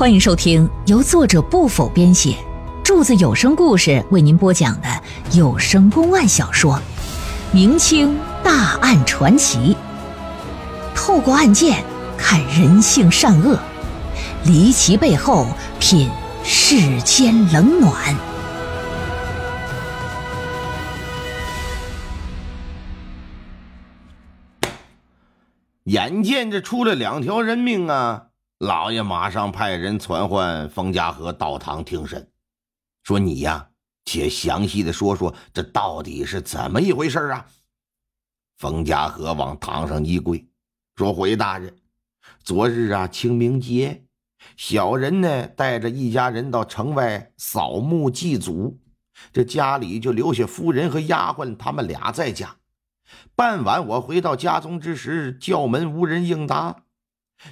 欢迎收听由作者不否编写，柱子有声故事为您播讲的有声公案小说《明清大案传奇》，透过案件看人性善恶，离奇背后品世间冷暖。眼见着出了两条人命啊！老爷马上派人传唤冯家河到堂听审，说：“你呀，且详细的说说这到底是怎么一回事啊？”冯家河往堂上一跪，说：“回大人，昨日啊，清明节，小人呢带着一家人到城外扫墓祭祖，这家里就留下夫人和丫鬟他们俩在家。傍晚我回到家中之时，叫门无人应答。”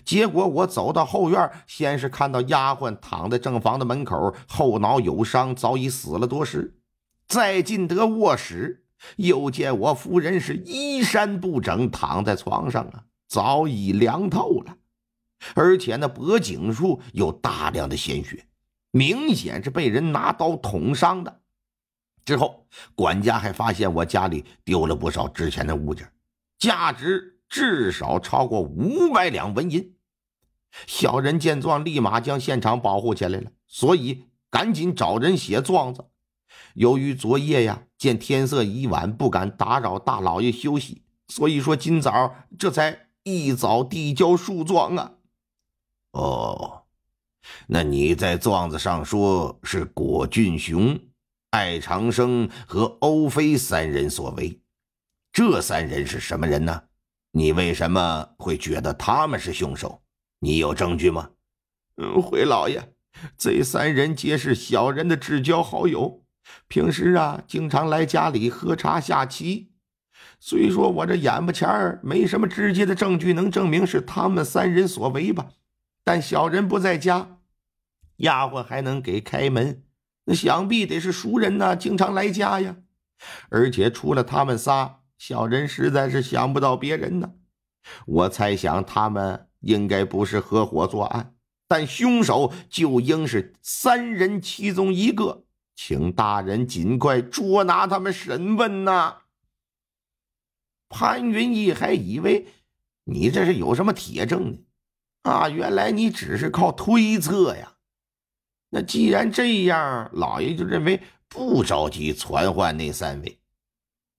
结果我走到后院，先是看到丫鬟躺在正房的门口，后脑有伤，早已死了多时。再进得卧室，又见我夫人是衣衫不整，躺在床上啊，早已凉透了，而且那脖颈处有大量的鲜血，明显是被人拿刀捅伤的。之后，管家还发现我家里丢了不少值钱的物件，价值。至少超过五百两纹银。小人见状，立马将现场保护起来了，所以赶紧找人写状子。由于昨夜呀，见天色已晚，不敢打扰大老爷休息，所以说今早这才一早递交诉状啊。哦，那你在状子上说是果俊雄、艾长生和欧飞三人所为，这三人是什么人呢？你为什么会觉得他们是凶手？你有证据吗？嗯，回老爷，这三人皆是小人的至交好友，平时啊经常来家里喝茶下棋。虽说我这眼巴前儿没什么直接的证据能证明是他们三人所为吧，但小人不在家，丫鬟还能给开门，那想必得是熟人呐，经常来家呀。而且除了他们仨。小人实在是想不到别人呢，我猜想他们应该不是合伙作案，但凶手就应是三人其中一个，请大人尽快捉拿他们审问呐。潘云逸还以为你这是有什么铁证呢，啊，原来你只是靠推测呀。那既然这样，老爷就认为不着急传唤那三位。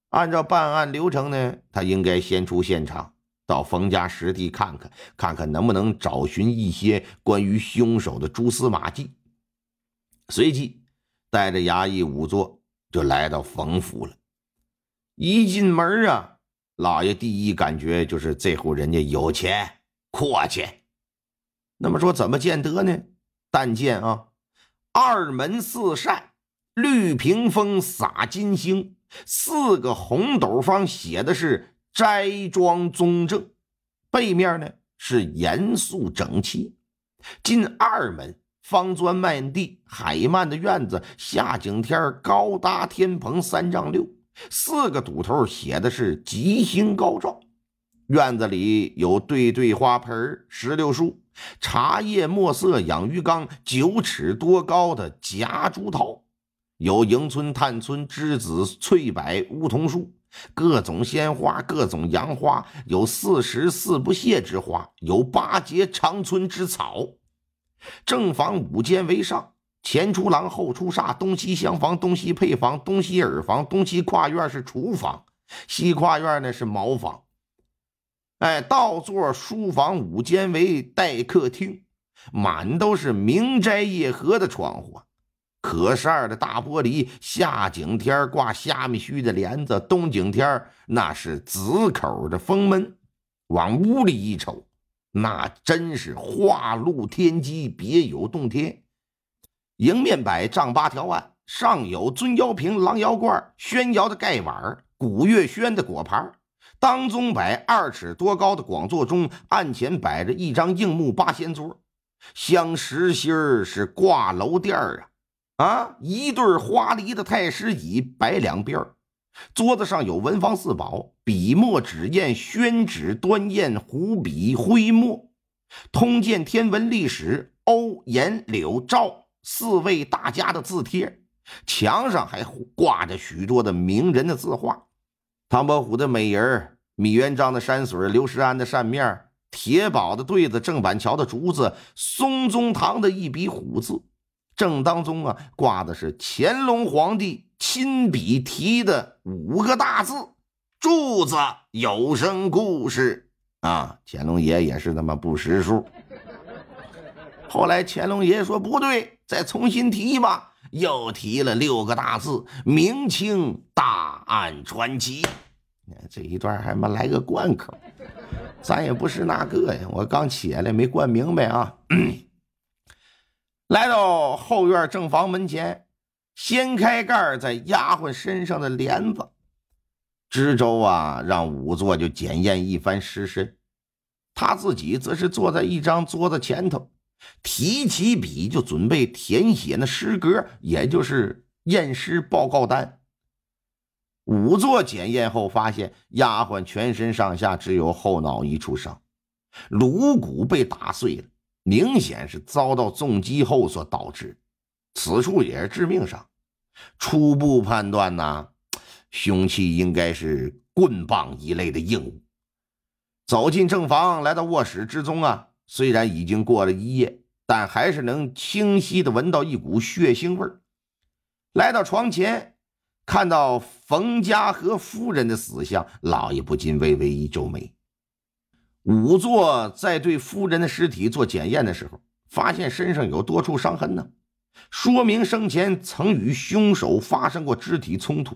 按照办案流程呢，他应该先出现场，到冯家实地看看，看看能不能找寻一些关于凶手的蛛丝马迹。随即，带着衙役仵作就来到冯府了。一进门啊，老爷第一感觉就是这户人家有钱阔气。那么说怎么见得呢？但见啊，二门四扇，绿屏风洒金星。四个红斗方写的是“斋庄宗正”，背面呢是严肃整齐。进二门，方砖漫地，海漫的院子，夏景天高搭天棚三丈六，四个堵头写的是“吉星高照”。院子里有对对花盆、石榴树、茶叶墨色养鱼缸，九尺多高的夹竹桃。有迎春、探春、栀子、翠柏、梧桐树，各种鲜花，各种洋花，有四时四不谢之花，有八节长春之草。正房五间为上，前出廊，后出煞，东西厢房，东西配房，东西耳房，东西跨院是厨房，西跨院呢是茅房。哎，倒座书房五间为待客厅，满都是明斋夜合的窗户。可扇的大玻璃，夏景天挂虾米须的帘子，冬景天那是紫口的风门。往屋里一瞅，那真是画露天机，别有洞天。迎面摆丈八条案，上有尊窑瓶、狼窑罐、宣窑的盖碗、古月轩的果盘，当中摆二尺多高的广座钟，案前摆着一张硬木八仙桌，镶实心儿是挂楼垫儿啊。啊！一对花梨的太师椅摆两边桌子上有文房四宝：笔墨纸砚、宣纸端砚、湖笔、徽墨，通鉴天文历史、欧、颜、柳、赵四位大家的字帖，墙上还挂着许多的名人的字画，唐伯虎的美人米元璋的山水，刘石安的扇面，铁宝的对子，郑板桥的竹子，松宗堂的一笔虎字，正当中啊挂的是乾隆皇帝亲笔题的五个大字“柱子有声故事”啊，乾隆爷也是他妈不识数。后来乾隆爷说不对，再重新提吧，又提了六个大字“明清大案传奇”。这一段还没来个贯口，咱也不是那个呀。我刚起来没灌明白啊。来到后院正房门前，掀开盖在丫鬟身上的帘子，知州啊让仵作就检验一番尸身，他自己则是坐在一张桌子前头，提起笔就准备填写那诗歌，也就是验尸报告单。仵作检验后发现，丫鬟全身上下只有后脑一处伤，颅骨被打碎了，明显是遭到重击后所导致。此处也是致命伤。初步判断呢，凶器应该是棍棒一类的硬物。走进正房，来到卧室之中啊，虽然已经过了一夜，但还是能清晰的闻到一股血腥味儿。来到床前。看到冯家和夫人的死相，老爷不禁微微一皱眉。仵作在对夫人的尸体做检验的时候，发现身上有多处伤痕呢，说明生前曾与凶手发生过肢体冲突。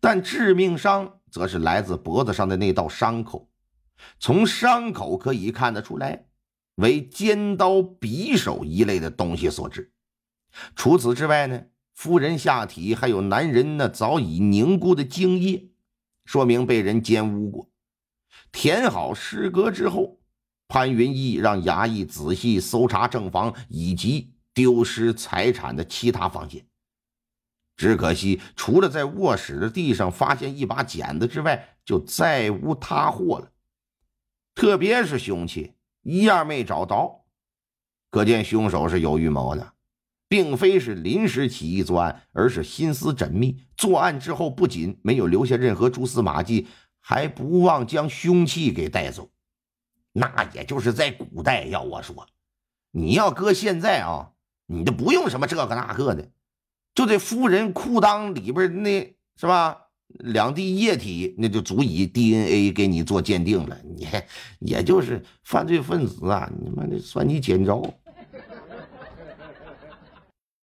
但致命伤则是来自脖子上的那道伤口，从伤口可以看得出来，为尖刀、匕首一类的东西所致。除此之外呢？夫人下体还有男人那早已凝固的精液，说明被人奸污过。填好诗格之后，潘云逸让衙役仔细搜查正房以及丢失财产的其他房间。只可惜，除了在卧室的地上发现一把剪子之外，就再无他货了。特别是凶器，一样没找着，可见凶手是有预谋的。并非是临时起意作案，而是心思缜密。作案之后，不仅没有留下任何蛛丝马迹，还不忘将凶器给带走。那也就是在古代，要我说，你要搁现在啊，你就不用什么这个那个的，就这夫人裤裆里边那是吧，两滴液体，那就足以 DNA 给你做鉴定了。你也就是犯罪分子啊，你妈的算你捡着。